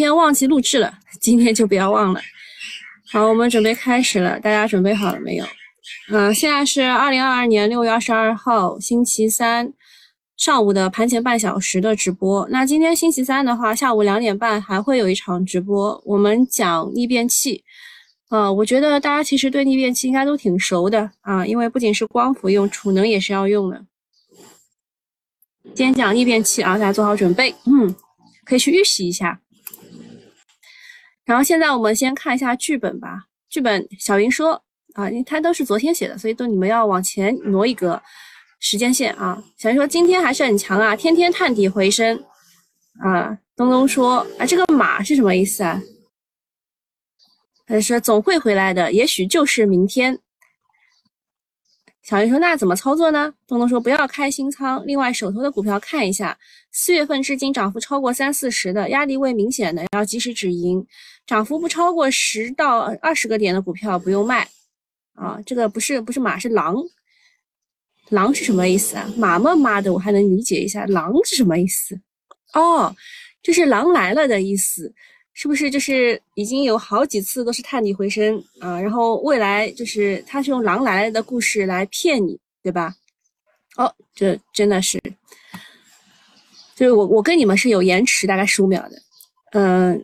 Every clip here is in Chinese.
天忘记录制了，今天就不要忘了。好，我们准备开始了，大家准备好了没有？嗯，现在是二零二二年六月二十二号星期三上午的盘前半小时的直播。那今天星期三的话，下午两点半还会有一场直播，我们讲逆变器。啊，我觉得大家其实对逆变器应该都挺熟的啊，因为不仅是光伏用，储能也是要用的。今天讲逆变器啊，大家做好准备，嗯，可以去预习一下。然后现在我们先看一下剧本吧。剧本小云说啊，因为它都是昨天写的，所以都你们要往前挪一格时间线啊。小云说今天还是很强啊，天天探底回升啊。东东说啊，这个马是什么意思啊？他说总会回来的，也许就是明天。小云说那怎么操作呢？东东说不要开新仓，另外手头的股票看一下，四月份至今涨幅超过三四十的，压力位明显的要及时止盈，涨幅不超过十到二十个点的股票不用卖。啊，这个不是不是马是狼，狼是什么意思啊？马嘛妈的，我还能理解一下，狼是什么意思？哦，就是狼来了的意思。是不是就是已经有好几次都是探底回升啊？然后未来就是他是用狼来了的故事来骗你，对吧？哦，这真的是，就是我我跟你们是有延迟，大概十五秒的。嗯，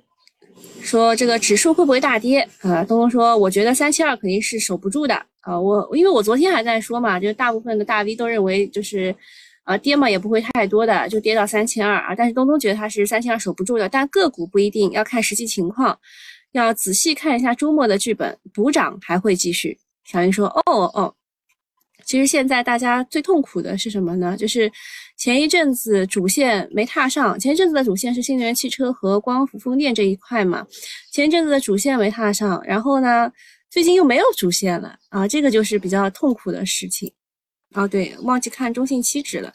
说这个指数会不会大跌啊？东东说，我觉得三七二肯定是守不住的啊。我因为我昨天还在说嘛，就是大部分的大 V 都认为就是。啊，跌嘛也不会太多的，就跌到三千二啊。但是东东觉得它是三千二守不住的，但个股不一定要看实际情况，要仔细看一下周末的剧本，补涨还会继续。小云说：“哦哦，其实现在大家最痛苦的是什么呢？就是前一阵子主线没踏上，前一阵子的主线是新能源汽车和光伏风电这一块嘛，前一阵子的主线没踏上，然后呢，最近又没有主线了啊，这个就是比较痛苦的事情。”哦，对，忘记看中信期指了。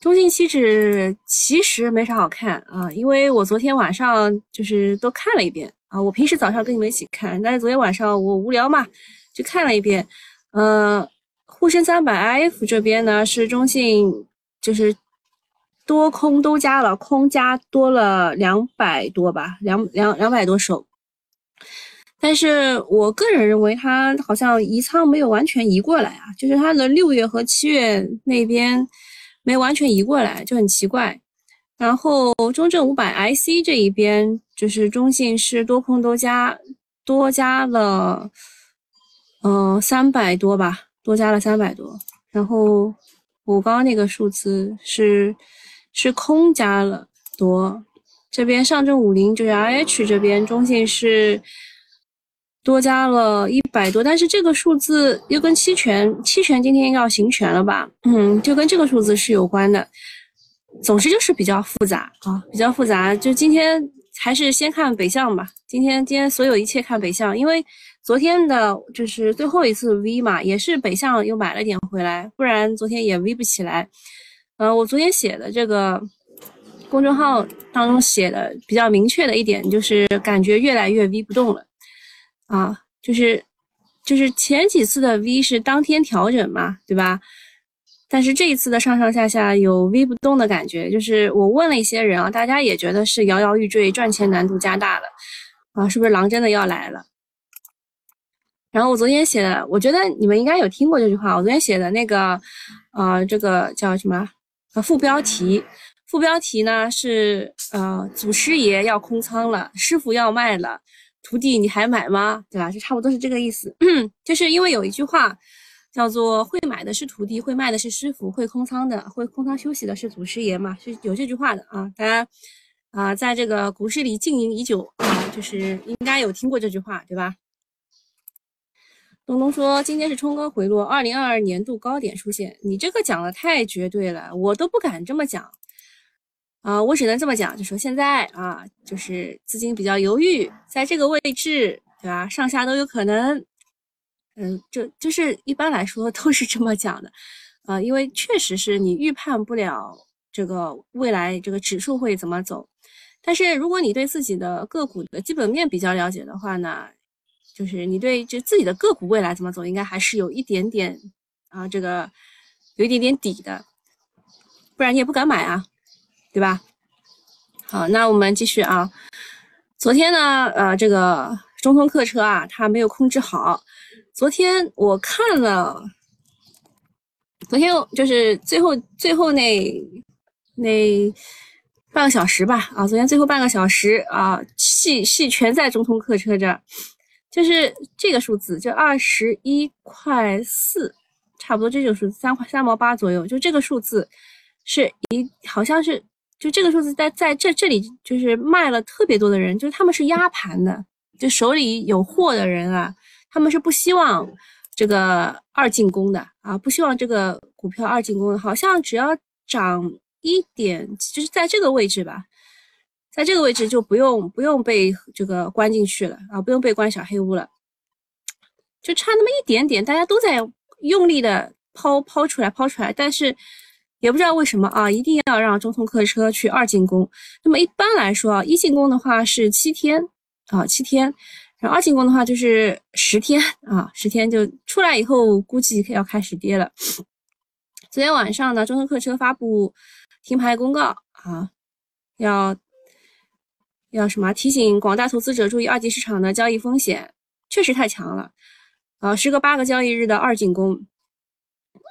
中信期指其实没啥好看啊，因为我昨天晚上就是都看了一遍啊。我平时早上跟你们一起看，但是昨天晚上我无聊嘛，就看了一遍。嗯，沪深三百 IF 这边呢是中信，就是多空都加了，空加多了两百多吧，两两两百多手。但是我个人认为，它好像移仓没有完全移过来啊，就是它的六月和七月那边没完全移过来，就很奇怪。然后中证五百 IC 这一边，就是中信是多空多加，多加了，嗯，三百多吧，多加了三百多。然后我刚刚那个数字是是空加了多，这边上证五零就是 RH 这边，中信是。多加了一百多，但是这个数字又跟期权，期权今天要行权了吧？嗯，就跟这个数字是有关的。总之就是比较复杂啊，比较复杂。就今天还是先看北向吧。今天今天所有一切看北向，因为昨天的就是最后一次 V 嘛，也是北向又买了点回来，不然昨天也 V 不起来。呃，我昨天写的这个公众号当中写的比较明确的一点就是感觉越来越 V 不动了。啊，就是，就是前几次的 V 是当天调整嘛，对吧？但是这一次的上上下下有 V 不动的感觉，就是我问了一些人啊，大家也觉得是摇摇欲坠，赚钱难度加大了，啊，是不是狼真的要来了？然后我昨天写的，我觉得你们应该有听过这句话，我昨天写的那个，呃，这个叫什么？呃，副标题，副标题呢是呃，祖师爷要空仓了，师傅要卖了。徒弟，你还买吗？对吧？就差不多是这个意思。就是因为有一句话叫做“会买的是徒弟，会卖的是师傅，会空仓的，会空仓休息的是祖师爷”嘛，是有这句话的啊。大家啊，在这个股市里经营已久啊，就是应该有听过这句话，对吧？东东说今天是冲高回落，二零二二年度高点出现。你这个讲的太绝对了，我都不敢这么讲。啊，我只能这么讲，就说现在啊，就是资金比较犹豫，在这个位置，对吧？上下都有可能，嗯，就就是一般来说都是这么讲的，啊，因为确实是你预判不了这个未来这个指数会怎么走，但是如果你对自己的个股的基本面比较了解的话呢，就是你对就自己的个股未来怎么走，应该还是有一点点啊，这个有一点点底的，不然你也不敢买啊。对吧？好，那我们继续啊。昨天呢，呃，这个中通客车啊，它没有控制好。昨天我看了，昨天就是最后最后那那半个小时吧，啊，昨天最后半个小时啊，戏戏全在中通客车这儿，就是这个数字，就二十一块四，差不多这就是，三块三毛八左右，就这个数字是一好像是。就这个数字在在这这里就是卖了特别多的人，就是他们是压盘的，就手里有货的人啊，他们是不希望这个二进攻的啊，不希望这个股票二进攻的，好像只要涨一点，就是在这个位置吧，在这个位置就不用不用被这个关进去了啊，不用被关小黑屋了，就差那么一点点，大家都在用力的抛抛出来抛出来，但是。也不知道为什么啊，一定要让中通客车去二进攻。那么一般来说啊，一进攻的话是七天啊，七天，然后二进攻的话就是十天啊，十天就出来以后估计要开始跌了。昨天晚上呢，中通客车发布停牌公告啊，要要什么提醒广大投资者注意二级市场的交易风险，确实太强了啊，时隔八个交易日的二进攻。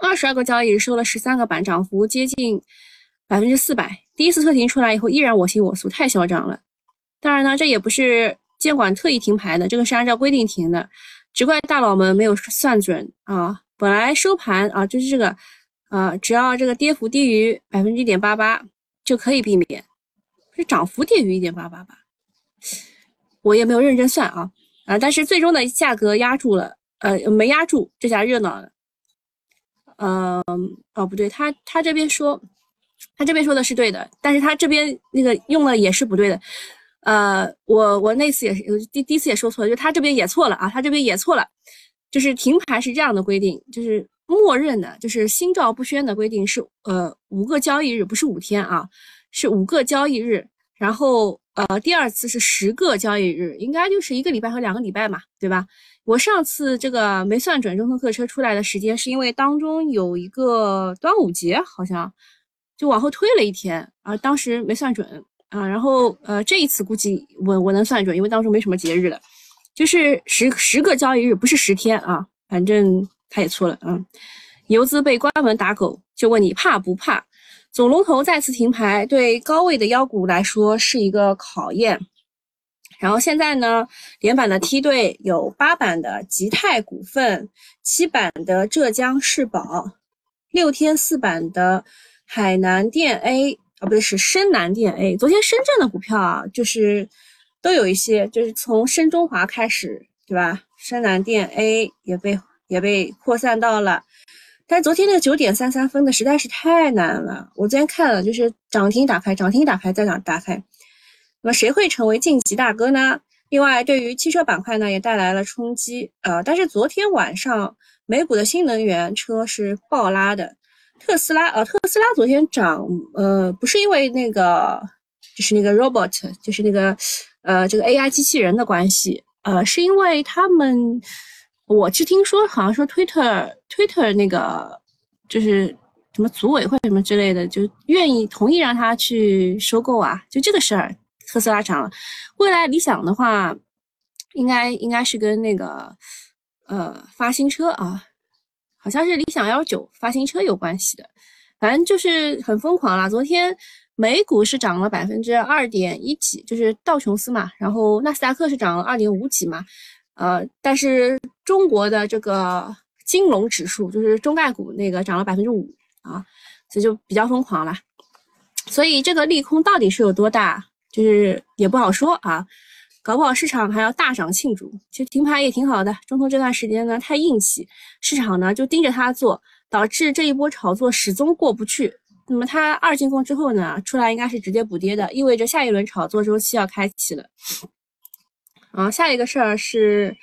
二十二个交易日收了十三个板，涨幅接近百分之四百。第一次特停出来以后，依然我行我素，太嚣张了。当然呢，这也不是监管特意停牌的，这个是按照规定停的。只怪大佬们没有算准啊！本来收盘啊，就是这个啊，只要这个跌幅低于百分之一点八八就可以避免，是涨幅低于一点八八吧？我也没有认真算啊啊！但是最终的价格压住了，呃，没压住，这下热闹了。嗯，哦，不对，他他这边说，他这边说的是对的，但是他这边那个用了也是不对的。呃，我我那次也是第第一次也说错了，就他这边也错了啊，他这边也错了，就是停牌是这样的规定，就是默认的，就是心照不宣的规定是呃五个交易日，不是五天啊，是五个交易日，然后呃第二次是十个交易日，应该就是一个礼拜和两个礼拜嘛，对吧？我上次这个没算准中通客车出来的时间，是因为当中有一个端午节，好像就往后推了一天啊，当时没算准啊。然后呃，这一次估计我我能算准，因为当中没什么节日了，就是十十个交易日，不是十天啊。反正他也错了啊。游资被关门打狗，就问你怕不怕？总龙头再次停牌，对高位的妖股来说是一个考验。然后现在呢，连板的梯队有八板的吉泰股份，七板的浙江世宝，六天四板的海南电 A 啊，不对，是深南电 A。昨天深圳的股票啊，就是都有一些，就是从深中华开始，对吧？深南电 A 也被也被扩散到了，但昨天那个九点三三分的实在是太难了，我昨天看了，就是涨停打开，涨停打开再涨打开。那么谁会成为晋级大哥呢？另外，对于汽车板块呢，也带来了冲击。呃，但是昨天晚上美股的新能源车是暴拉的，特斯拉，呃，特斯拉昨天涨，呃，不是因为那个，就是那个 robot，就是那个，呃，这个 AI 机器人的关系，呃，是因为他们，我是听说好像说 Twitter Twitter 那个就是什么组委会什么之类的，就愿意同意让他去收购啊，就这个事儿。特斯拉涨了，未来理想的话，应该应该是跟那个呃发新车啊，好像是理想 L 九发新车有关系的，反正就是很疯狂啦。昨天美股是涨了百分之二点一几，就是道琼斯嘛，然后纳斯达克是涨了二点五几嘛，呃，但是中国的这个金融指数就是中概股那个涨了百分之五啊，所以就比较疯狂了。所以这个利空到底是有多大？就是也不好说啊，搞不好市场还要大涨庆祝。其实停牌也挺好的，中通这段时间呢太硬气，市场呢就盯着它做，导致这一波炒作始终过不去。那么它二进攻之后呢，出来应该是直接补跌的，意味着下一轮炒作周期要开启了。啊，下一个事儿是，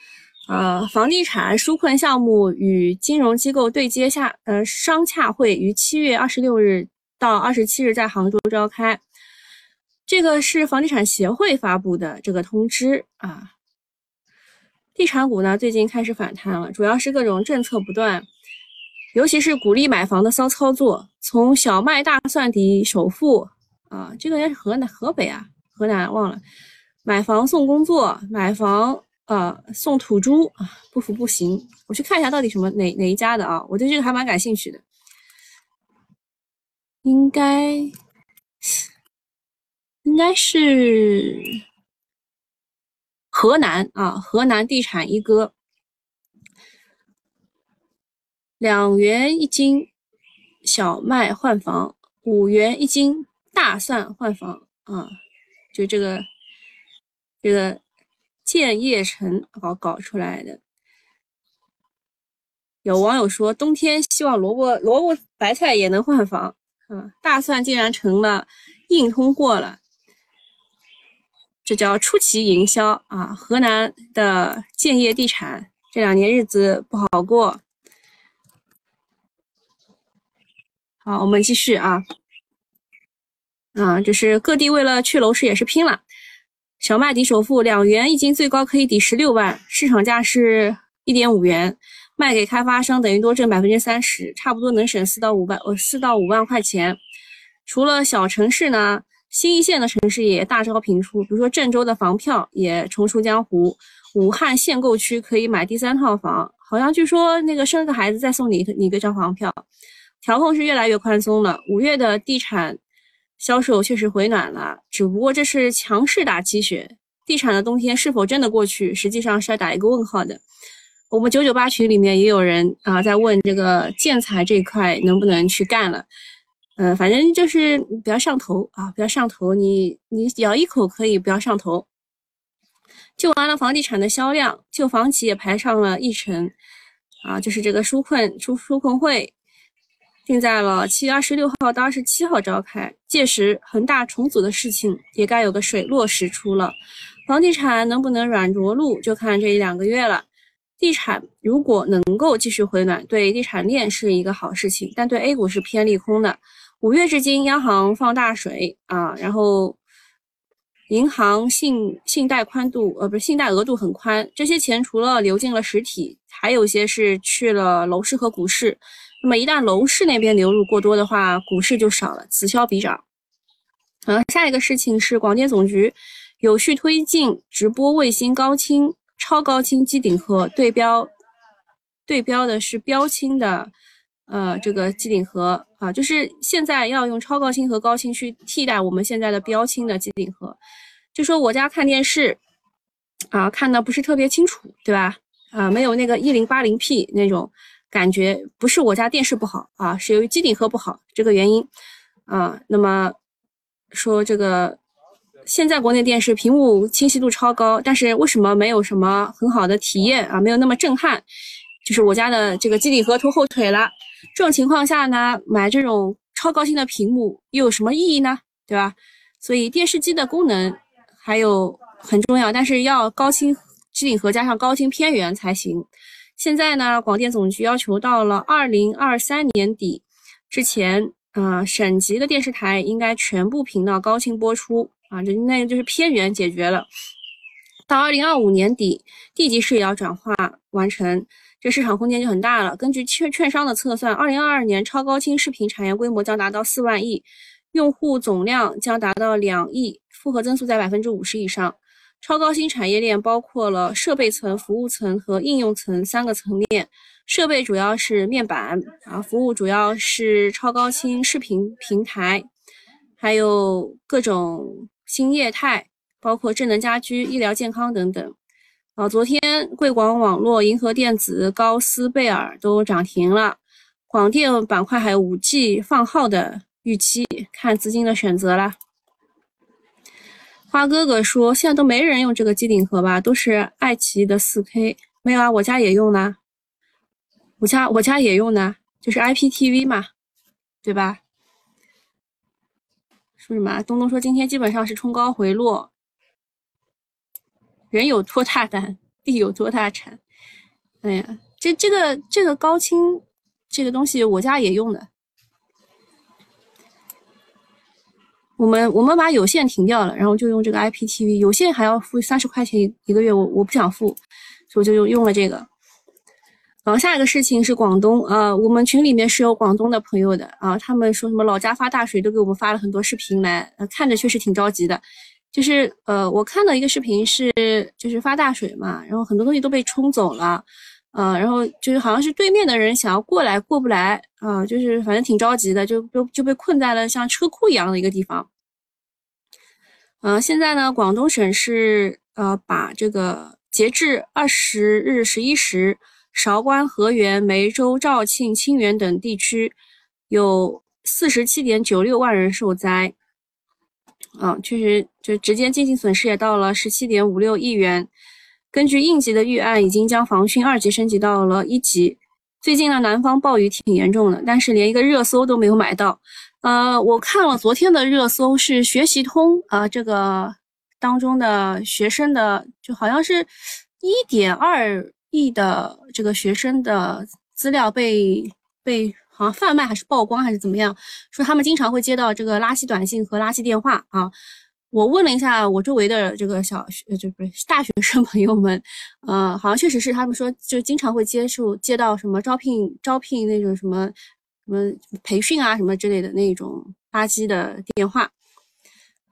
呃，房地产纾困项目与金融机构对接下，呃，商洽会于七月二十六日到二十七日在杭州召开。这个是房地产协会发布的这个通知啊，地产股呢最近开始反弹了，主要是各种政策不断，尤其是鼓励买房的骚操作，从小麦大蒜底首付啊，这个应该是河南河北啊，河南忘了，买房送工作，买房呃送土猪啊，不服不行。我去看一下到底什么哪哪一家的啊，我对这个还蛮感兴趣的。应该应该是河南啊，河南地产一哥，两元一斤小麦换房，五元一斤大蒜换房啊，就这个这个建业城搞搞出来的。有网友说，冬天希望萝卜萝卜白菜也能换房。啊，大蒜竟然成了硬通货了，这叫出奇营销啊！河南的建业地产这两年日子不好过。好，我们继续啊，啊，就是各地为了去楼市也是拼了。小麦抵首付两元一斤，最高可以抵十六万，市场价是一点五元。卖给开发商等于多挣百分之三十，差不多能省四到五万，呃，四到五万块钱。除了小城市呢，新一线的城市也大招频出，比如说郑州的房票也重出江湖，武汉限购区可以买第三套房，好像据说那个生个孩子再送你你一张房票。调控是越来越宽松了，五月的地产销售确实回暖了，只不过这是强势打鸡血，地产的冬天是否真的过去，实际上是要打一个问号的。我们九九八群里面也有人啊在问这个建材这一块能不能去干了，嗯，反正就是不要上头啊，不要上头，你你咬一口可以不要上头。就完了房地产的销量，旧房企也排上了议程，啊，就是这个纾困纾纾困会定在了七月二十六号到二十七号召开，届时恒大重组的事情也该有个水落石出了，房地产能不能软着陆，就看这一两个月了。地产如果能够继续回暖，对地产链是一个好事情，但对 A 股是偏利空的。五月至今，央行放大水啊，然后银行信信贷宽度呃不是信贷额度很宽，这些钱除了流进了实体，还有一些是去了楼市和股市。那么一旦楼市那边流入过多的话，股市就少了，此消彼长。嗯，下一个事情是广电总局有序推进直播卫星高清。超高清机顶盒对标，对标的是标清的，呃，这个机顶盒啊，就是现在要用超高清和高清去替代我们现在的标清的机顶盒。就说我家看电视啊，看的不是特别清楚，对吧？啊，没有那个一零八零 P 那种感觉，不是我家电视不好啊，是由于机顶盒不好这个原因啊。那么说这个。现在国内电视屏幕清晰度超高，但是为什么没有什么很好的体验啊？没有那么震撼，就是我家的这个机顶盒拖后腿了。这种情况下呢，买这种超高清的屏幕又有什么意义呢？对吧？所以电视机的功能还有很重要，但是要高清机顶盒加上高清片源才行。现在呢，广电总局要求到了二零二三年底之前，啊，省级的电视台应该全部频道高清播出。啊，这那个就是偏远解决了。到二零二五年底，地级市也要转化完成，这市场空间就很大了。根据券券商的测算，二零二二年超高清视频产业规模将达到四万亿，用户总量将达到两亿，复合增速在百分之五十以上。超高清产业链包括了设备层、服务层和应用层三个层面。设备主要是面板啊，服务主要是超高清视频平台，还有各种。新业态包括智能家居、医疗健康等等。啊，昨天贵广网络、银河电子、高斯贝尔都涨停了。广电板块还有五 G 放号的预期，看资金的选择啦。花哥哥说，现在都没人用这个机顶盒吧？都是爱奇艺的 4K。没有啊，我家也用呢。我家我家也用呢，就是 IPTV 嘛，对吧？说什么？东东说今天基本上是冲高回落，人有多大胆，地有多大产。哎呀，这这个这个高清这个东西，我家也用的。我们我们把有线停掉了，然后就用这个 IPTV，有线还要付三十块钱一个月，我我不想付，所以我就用用了这个。然后下一个事情是广东，呃，我们群里面是有广东的朋友的啊，他们说什么老家发大水，都给我们发了很多视频来，看着确实挺着急的。就是呃，我看到一个视频是就是发大水嘛，然后很多东西都被冲走了，呃，然后就是好像是对面的人想要过来过不来啊，就是反正挺着急的，就就就被困在了像车库一样的一个地方。嗯，现在呢，广东省是呃把这个截至二十日十一时，韶关、河源、梅州、肇庆、清远等地区有四十七点九六万人受灾。啊，确实，就直接经济损失也到了十七点五六亿元。根据应急的预案，已经将防汛二级升级到了一级。最近呢，南方暴雨挺严重的，但是连一个热搜都没有买到。呃，我看了昨天的热搜是学习通啊，这个当中的学生的就好像是一点二亿的这个学生的资料被被。好像贩卖还是曝光还是怎么样？说他们经常会接到这个垃圾短信和垃圾电话啊。我问了一下我周围的这个小学，就不是大学生朋友们，呃，好像确实是他们说就经常会接受接到什么招聘招聘那种什么什么培训啊什么之类的那种垃圾的电话。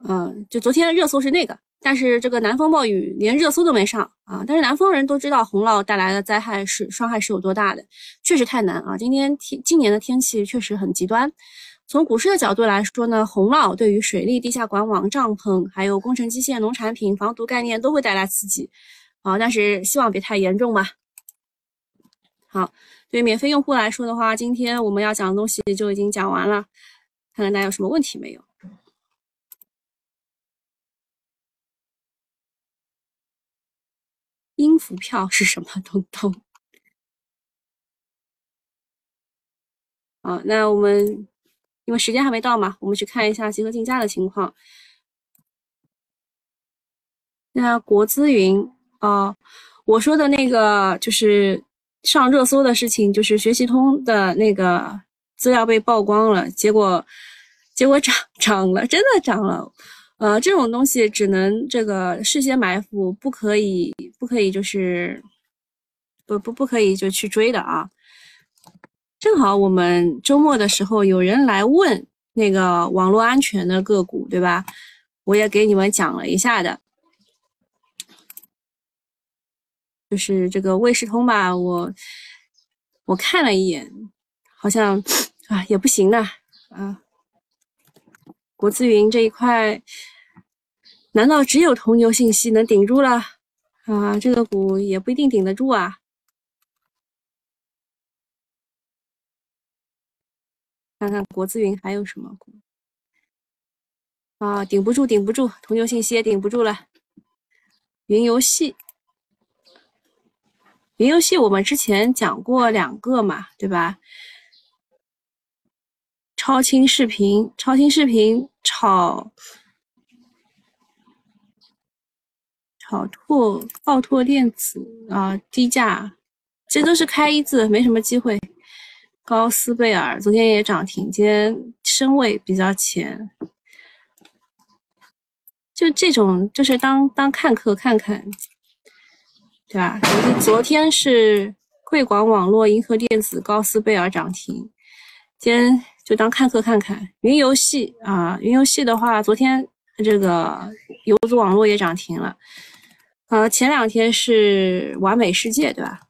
嗯，就昨天的热搜是那个。但是这个南方暴雨连热搜都没上啊！但是南方人都知道洪涝带来的灾害是伤害是有多大的，确实太难啊！今天天今年的天气确实很极端。从股市的角度来说呢，洪涝对于水利、地下管网、帐篷，还有工程机械、农产品、防毒概念都会带来刺激啊！但是希望别太严重吧。好，对于免费用户来说的话，今天我们要讲的东西就已经讲完了，看看大家有什么问题没有。音符票是什么东东？啊，那我们因为时间还没到嘛，我们去看一下集合竞价的情况。那国资云啊，我说的那个就是上热搜的事情，就是学习通的那个资料被曝光了，结果结果涨涨了，真的涨了。呃，这种东西只能这个事先埋伏，不可以，不可以，就是不不不可以就去追的啊。正好我们周末的时候有人来问那个网络安全的个股，对吧？我也给你们讲了一下的，就是这个卫士通吧，我我看了一眼，好像 啊也不行的啊。国资云这一块，难道只有铜牛信息能顶住了啊？这个股也不一定顶得住啊。看看国资云还有什么股啊？顶不住，顶不住，铜牛信息也顶不住了。云游戏，云游戏我们之前讲过两个嘛，对吧？超清视频，超清视频。炒炒拓奥拓电子啊，低价，这都是开一字，没什么机会。高斯贝尔昨天也涨停，今天升位比较浅。就这种，就是当当看客看看，对吧？昨天是贵广网络、银河电子、高斯贝尔涨停，今天。就当看客看看，云游戏啊，云游戏的话，昨天这个游族网络也涨停了，呃，前两天是完美世界，对吧？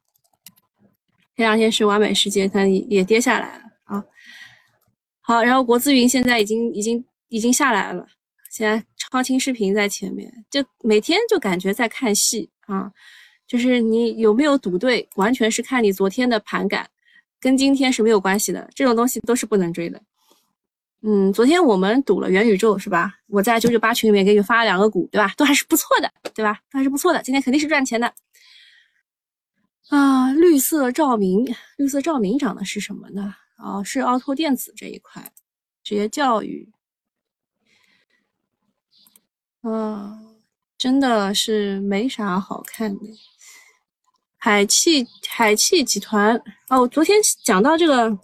前两天是完美世界，它也跌下来了啊。好，然后国资云现在已经已经已经下来了，现在超清视频在前面，就每天就感觉在看戏啊，就是你有没有赌对，完全是看你昨天的盘感。跟今天是没有关系的，这种东西都是不能追的。嗯，昨天我们赌了元宇宙是吧？我在九九八群里面给你发了两个股，对吧？都还是不错的，对吧？都还是不错的，今天肯定是赚钱的。啊，绿色照明，绿色照明涨的是什么呢？哦，是奥拓电子这一块，职业教育。啊，真的是没啥好看的。海汽海汽集团哦，昨天讲到这个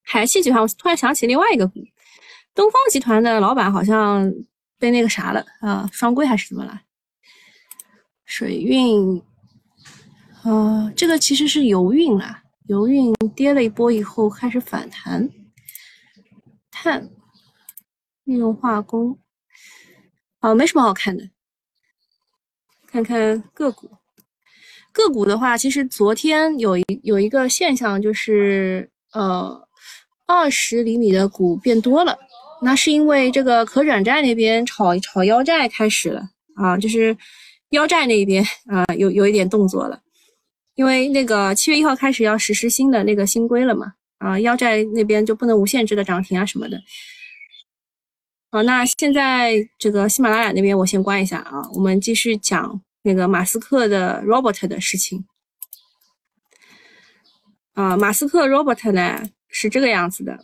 海汽集团，我突然想起另外一个股，东方集团的老板好像被那个啥了啊，双规还是怎么了？水运，啊，这个其实是油运啦，油运跌了一波以后开始反弹，碳利用化工，啊，没什么好看的。看看个股，个股的话，其实昨天有一有一个现象，就是呃，二十厘米的股变多了。那是因为这个可转债那边炒炒腰债开始了啊，就是腰债那边啊有有一点动作了，因为那个七月一号开始要实施新的那个新规了嘛啊，腰债那边就不能无限制的涨停啊什么的。好，那现在这个喜马拉雅那边我先关一下啊，我们继续讲那个马斯克的 Robert 的事情啊，马斯克 Robert 呢是这个样子的。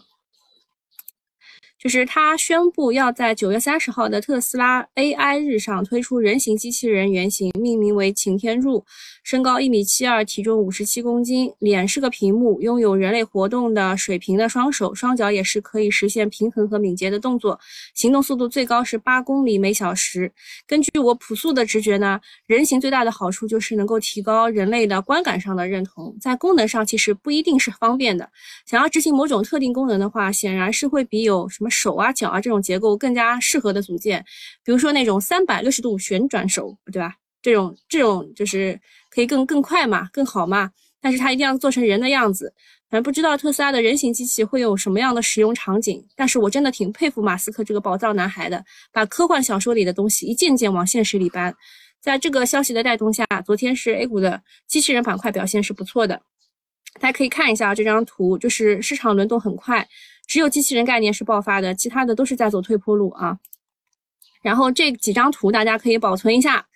就是他宣布要在九月三十号的特斯拉 AI 日上推出人形机器人原型，命名为擎天柱，身高一米七二，体重五十七公斤，脸是个屏幕，拥有人类活动的水平的双手，双脚也是可以实现平衡和敏捷的动作，行动速度最高是八公里每小时。根据我朴素的直觉呢，人形最大的好处就是能够提高人类的观感上的认同，在功能上其实不一定是方便的。想要执行某种特定功能的话，显然是会比有什么。手啊脚啊这种结构更加适合的组件，比如说那种三百六十度旋转手，对吧？这种这种就是可以更更快嘛，更好嘛。但是它一定要做成人的样子。反正不知道特斯拉的人形机器会有什么样的使用场景。但是我真的挺佩服马斯克这个宝藏男孩的，把科幻小说里的东西一件件往现实里搬。在这个消息的带动下，昨天是 A 股的机器人板块表现是不错的。大家可以看一下这张图，就是市场轮动很快。只有机器人概念是爆发的，其他的都是在走退坡路啊。然后这几张图大家可以保存一下，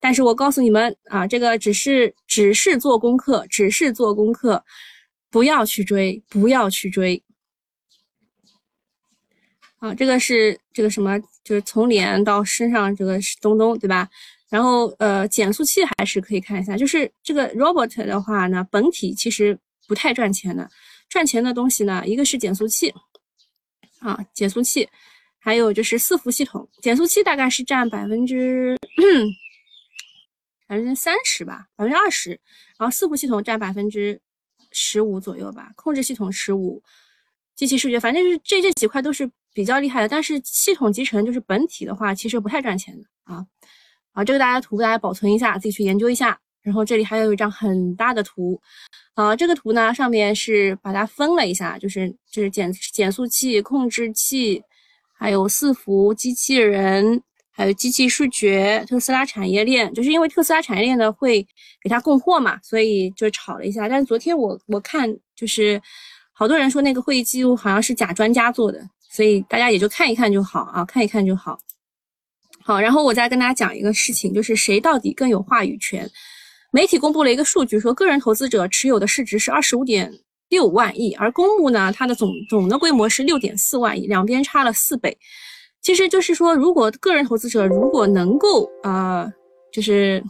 但是我告诉你们啊，这个只是只是做功课，只是做功课，不要去追，不要去追。啊，这个是这个什么，就是从脸到身上这个东东，对吧？然后呃，减速器还是可以看一下，就是这个 robot 的话呢，本体其实不太赚钱的。赚钱的东西呢，一个是减速器，啊，减速器，还有就是伺服系统。减速器大概是占百分之百分之三十吧，百分之二十，然后伺服系统占百分之十五左右吧，控制系统十五，机器视觉，反正是这这几块都是比较厉害的。但是系统集成就是本体的话，其实不太赚钱的啊。啊，这个大家图大家保存一下，自己去研究一下。然后这里还有一张很大的图，啊，这个图呢上面是把它分了一下，就是就是减减速器、控制器，还有伺服机器人，还有机器视觉，特斯拉产业链，就是因为特斯拉产业链呢会给它供货嘛，所以就炒了一下。但是昨天我我看就是好多人说那个会议记录好像是假专家做的，所以大家也就看一看就好啊，看一看就好。好，然后我再跟大家讲一个事情，就是谁到底更有话语权？媒体公布了一个数据，说个人投资者持有的市值是二十五点六万亿，而公募呢，它的总总的规模是六点四万亿，两边差了四倍。其实就是说，如果个人投资者如果能够啊，就是，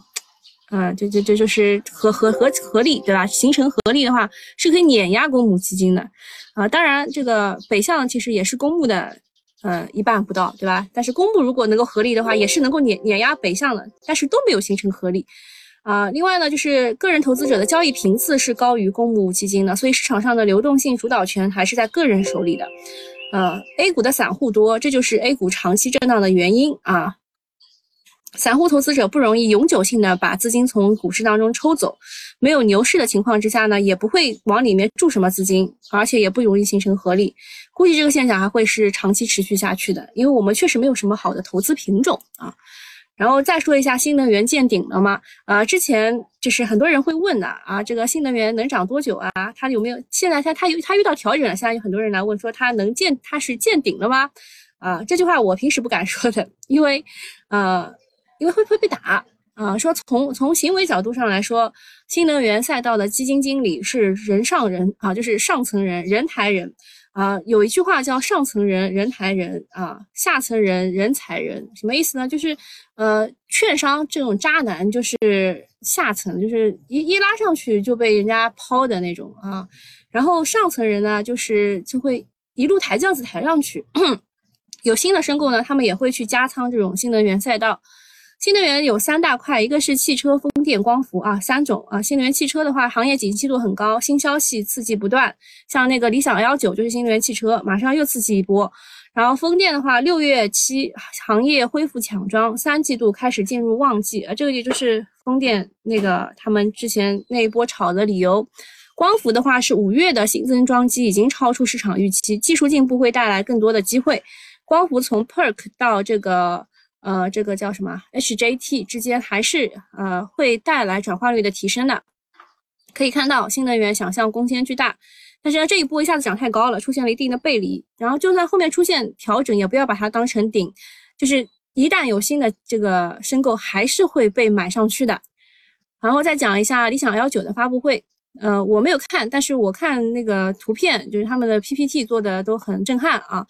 呃，就就就就是合合合合力，对吧？形成合力的话，是可以碾压公募基金的。啊，当然这个北向其实也是公募的，呃，一半不到，对吧？但是公募如果能够合力的话，也是能够碾碾压北向的，但是都没有形成合力。啊，另外呢，就是个人投资者的交易频次是高于公募基金的，所以市场上的流动性主导权还是在个人手里的。呃，A 股的散户多，这就是 A 股长期震荡的原因啊。散户投资者不容易永久性的把资金从股市当中抽走，没有牛市的情况之下呢，也不会往里面注什么资金，而且也不容易形成合力。估计这个现象还会是长期持续下去的，因为我们确实没有什么好的投资品种啊。然后再说一下新能源见顶了吗？呃，之前就是很多人会问的啊，这个新能源能涨多久啊？它有没有现在它它有它遇到调整了？现在有很多人来问说它能见它是见顶了吗？啊，这句话我平时不敢说的，因为呃，因为会不会被打啊。说从从行为角度上来说，新能源赛道的基金经理是人上人啊，就是上层人人抬人。啊，有一句话叫“上层人人抬人啊，下层人人踩人”，什么意思呢？就是，呃，券商这种渣男就是下层，就是一一拉上去就被人家抛的那种啊。然后上层人呢，就是就会一路抬轿子抬上去。有新的申购呢，他们也会去加仓这种新能源赛道。新能源有三大块，一个是汽车、风电、光伏啊，三种啊。新能源汽车的话，行业景气度很高，新消息刺激不断，像那个理想 L9 就是新能源汽车，马上又刺激一波。然后风电的话，六月期行业恢复抢装，三季度开始进入旺季啊，这个也就是风电那个他们之前那一波炒的理由。光伏的话是五月的新增装机已经超出市场预期，技术进步会带来更多的机会。光伏从 PERK 到这个呃这个叫什么 HJT 之间还是呃会带来转化率的提升的。可以看到新能源想象空间巨大，但是呢这一波一下子涨太高了，出现了一定的背离。然后就算后面出现调整，也不要把它当成顶，就是一旦有新的这个申购，还是会被买上去的。然后再讲一下理想 L 九的发布会。呃，我没有看，但是我看那个图片，就是他们的 PPT 做的都很震撼啊。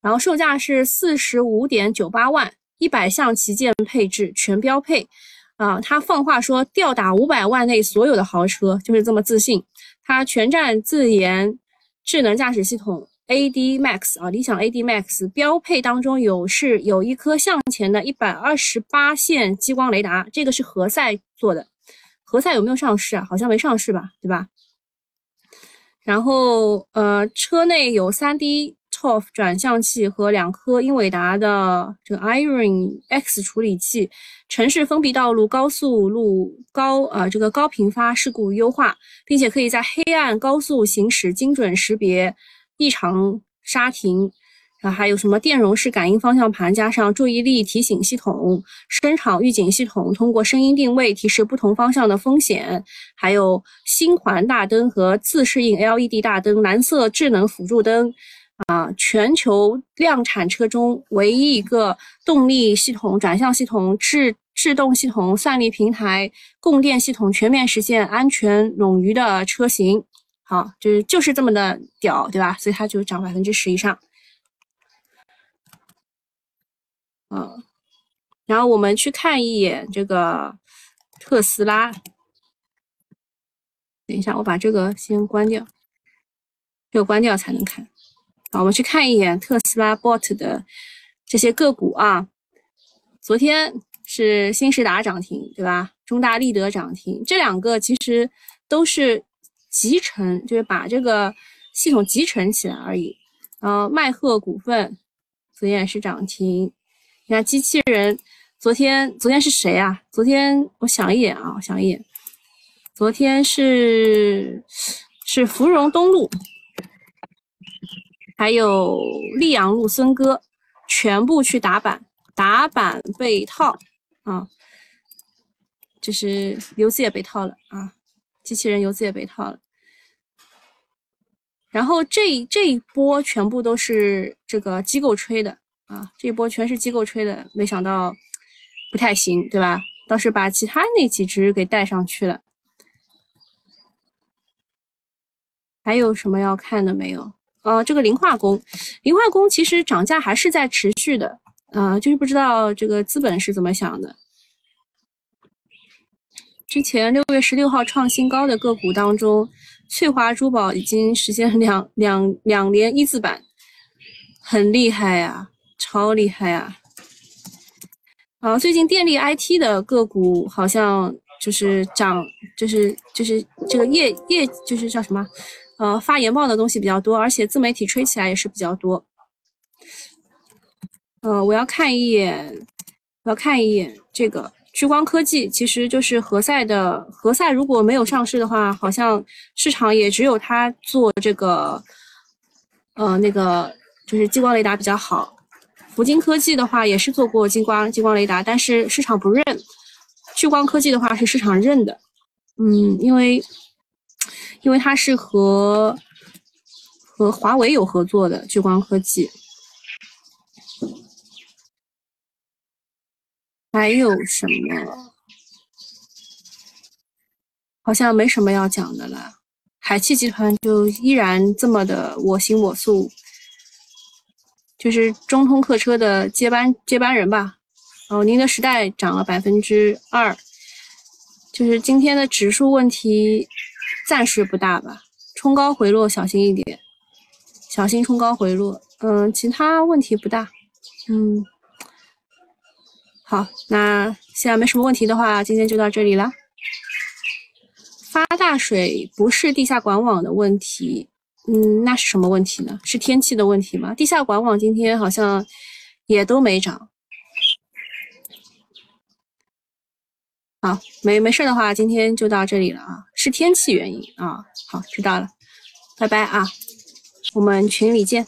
然后售价是四十五点九八万，一百项旗舰配置全标配啊。他放话说吊打五百万内所有的豪车，就是这么自信。他全站自研智能驾驶系统 AD Max 啊，理想 AD Max 标配当中有是有一颗向前的一百二十八线激光雷达，这个是何塞做的。何塞有没有上市啊？好像没上市吧，对吧？然后呃，车内有 3D ToF 转向器和两颗英伟达的这个 Iron X 处理器，城市封闭道路、高速路高呃这个高频发事故优化，并且可以在黑暗高速行驶精准识别异常刹停。啊，还有什么电容式感应方向盘，加上注意力提醒系统、声场预警系统，通过声音定位提示不同方向的风险。还有星环大灯和自适应 LED 大灯、蓝色智能辅助灯。啊，全球量产车中唯一一个动力系统、转向系统、制制动系统、算力平台、供电系统全面实现安全冗余的车型。好，就是就是这么的屌，对吧？所以它就涨百分之十以上。嗯，然后我们去看一眼这个特斯拉。等一下，我把这个先关掉，要关掉才能看。好，我们去看一眼特斯拉 bot 的这些个股啊。昨天是新时达涨停，对吧？中大立德涨停，这两个其实都是集成，就是把这个系统集成起来而已。然后迈赫股份昨天也是涨停。你看机器人，昨天昨天是谁啊？昨天我想一眼啊，我想一眼，昨天是是芙蓉东路，还有溧阳路森哥，全部去打板，打板被套啊，就是游资也被套了啊，机器人游资也被套了，然后这这一波全部都是这个机构吹的。啊，这一波全是机构吹的，没想到不太行，对吧？倒是把其他那几只给带上去了。还有什么要看的没有？呃，这个磷化工，磷化工其实涨价还是在持续的，啊，就是不知道这个资本是怎么想的。之前六月十六号创新高的个股当中，翠华珠宝已经实现两两两连一字板，很厉害呀。超厉害啊！啊，最近电力 IT 的个股好像就是涨，就是就是这个业业就是叫什么，呃，发研报的东西比较多，而且自媒体吹起来也是比较多。呃，我要看一眼，我要看一眼这个聚光科技，其实就是何塞的。何塞如果没有上市的话，好像市场也只有它做这个，呃，那个就是激光雷达比较好。福金科技的话也是做过激光激光雷达，但是市场不认。聚光科技的话是市场认的，嗯，因为因为它是和和华为有合作的聚光科技。还有什么？好像没什么要讲的了。海汽集团就依然这么的我行我素。就是中通客车的接班接班人吧，哦，宁德时代涨了百分之二，就是今天的指数问题暂时不大吧，冲高回落小心一点，小心冲高回落，嗯，其他问题不大，嗯，好，那现在没什么问题的话，今天就到这里了。发大水不是地下管网的问题。嗯，那是什么问题呢？是天气的问题吗？地下管网今天好像也都没涨。好，没没事的话，今天就到这里了啊，是天气原因啊。好，知道了，拜拜啊，我们群里见。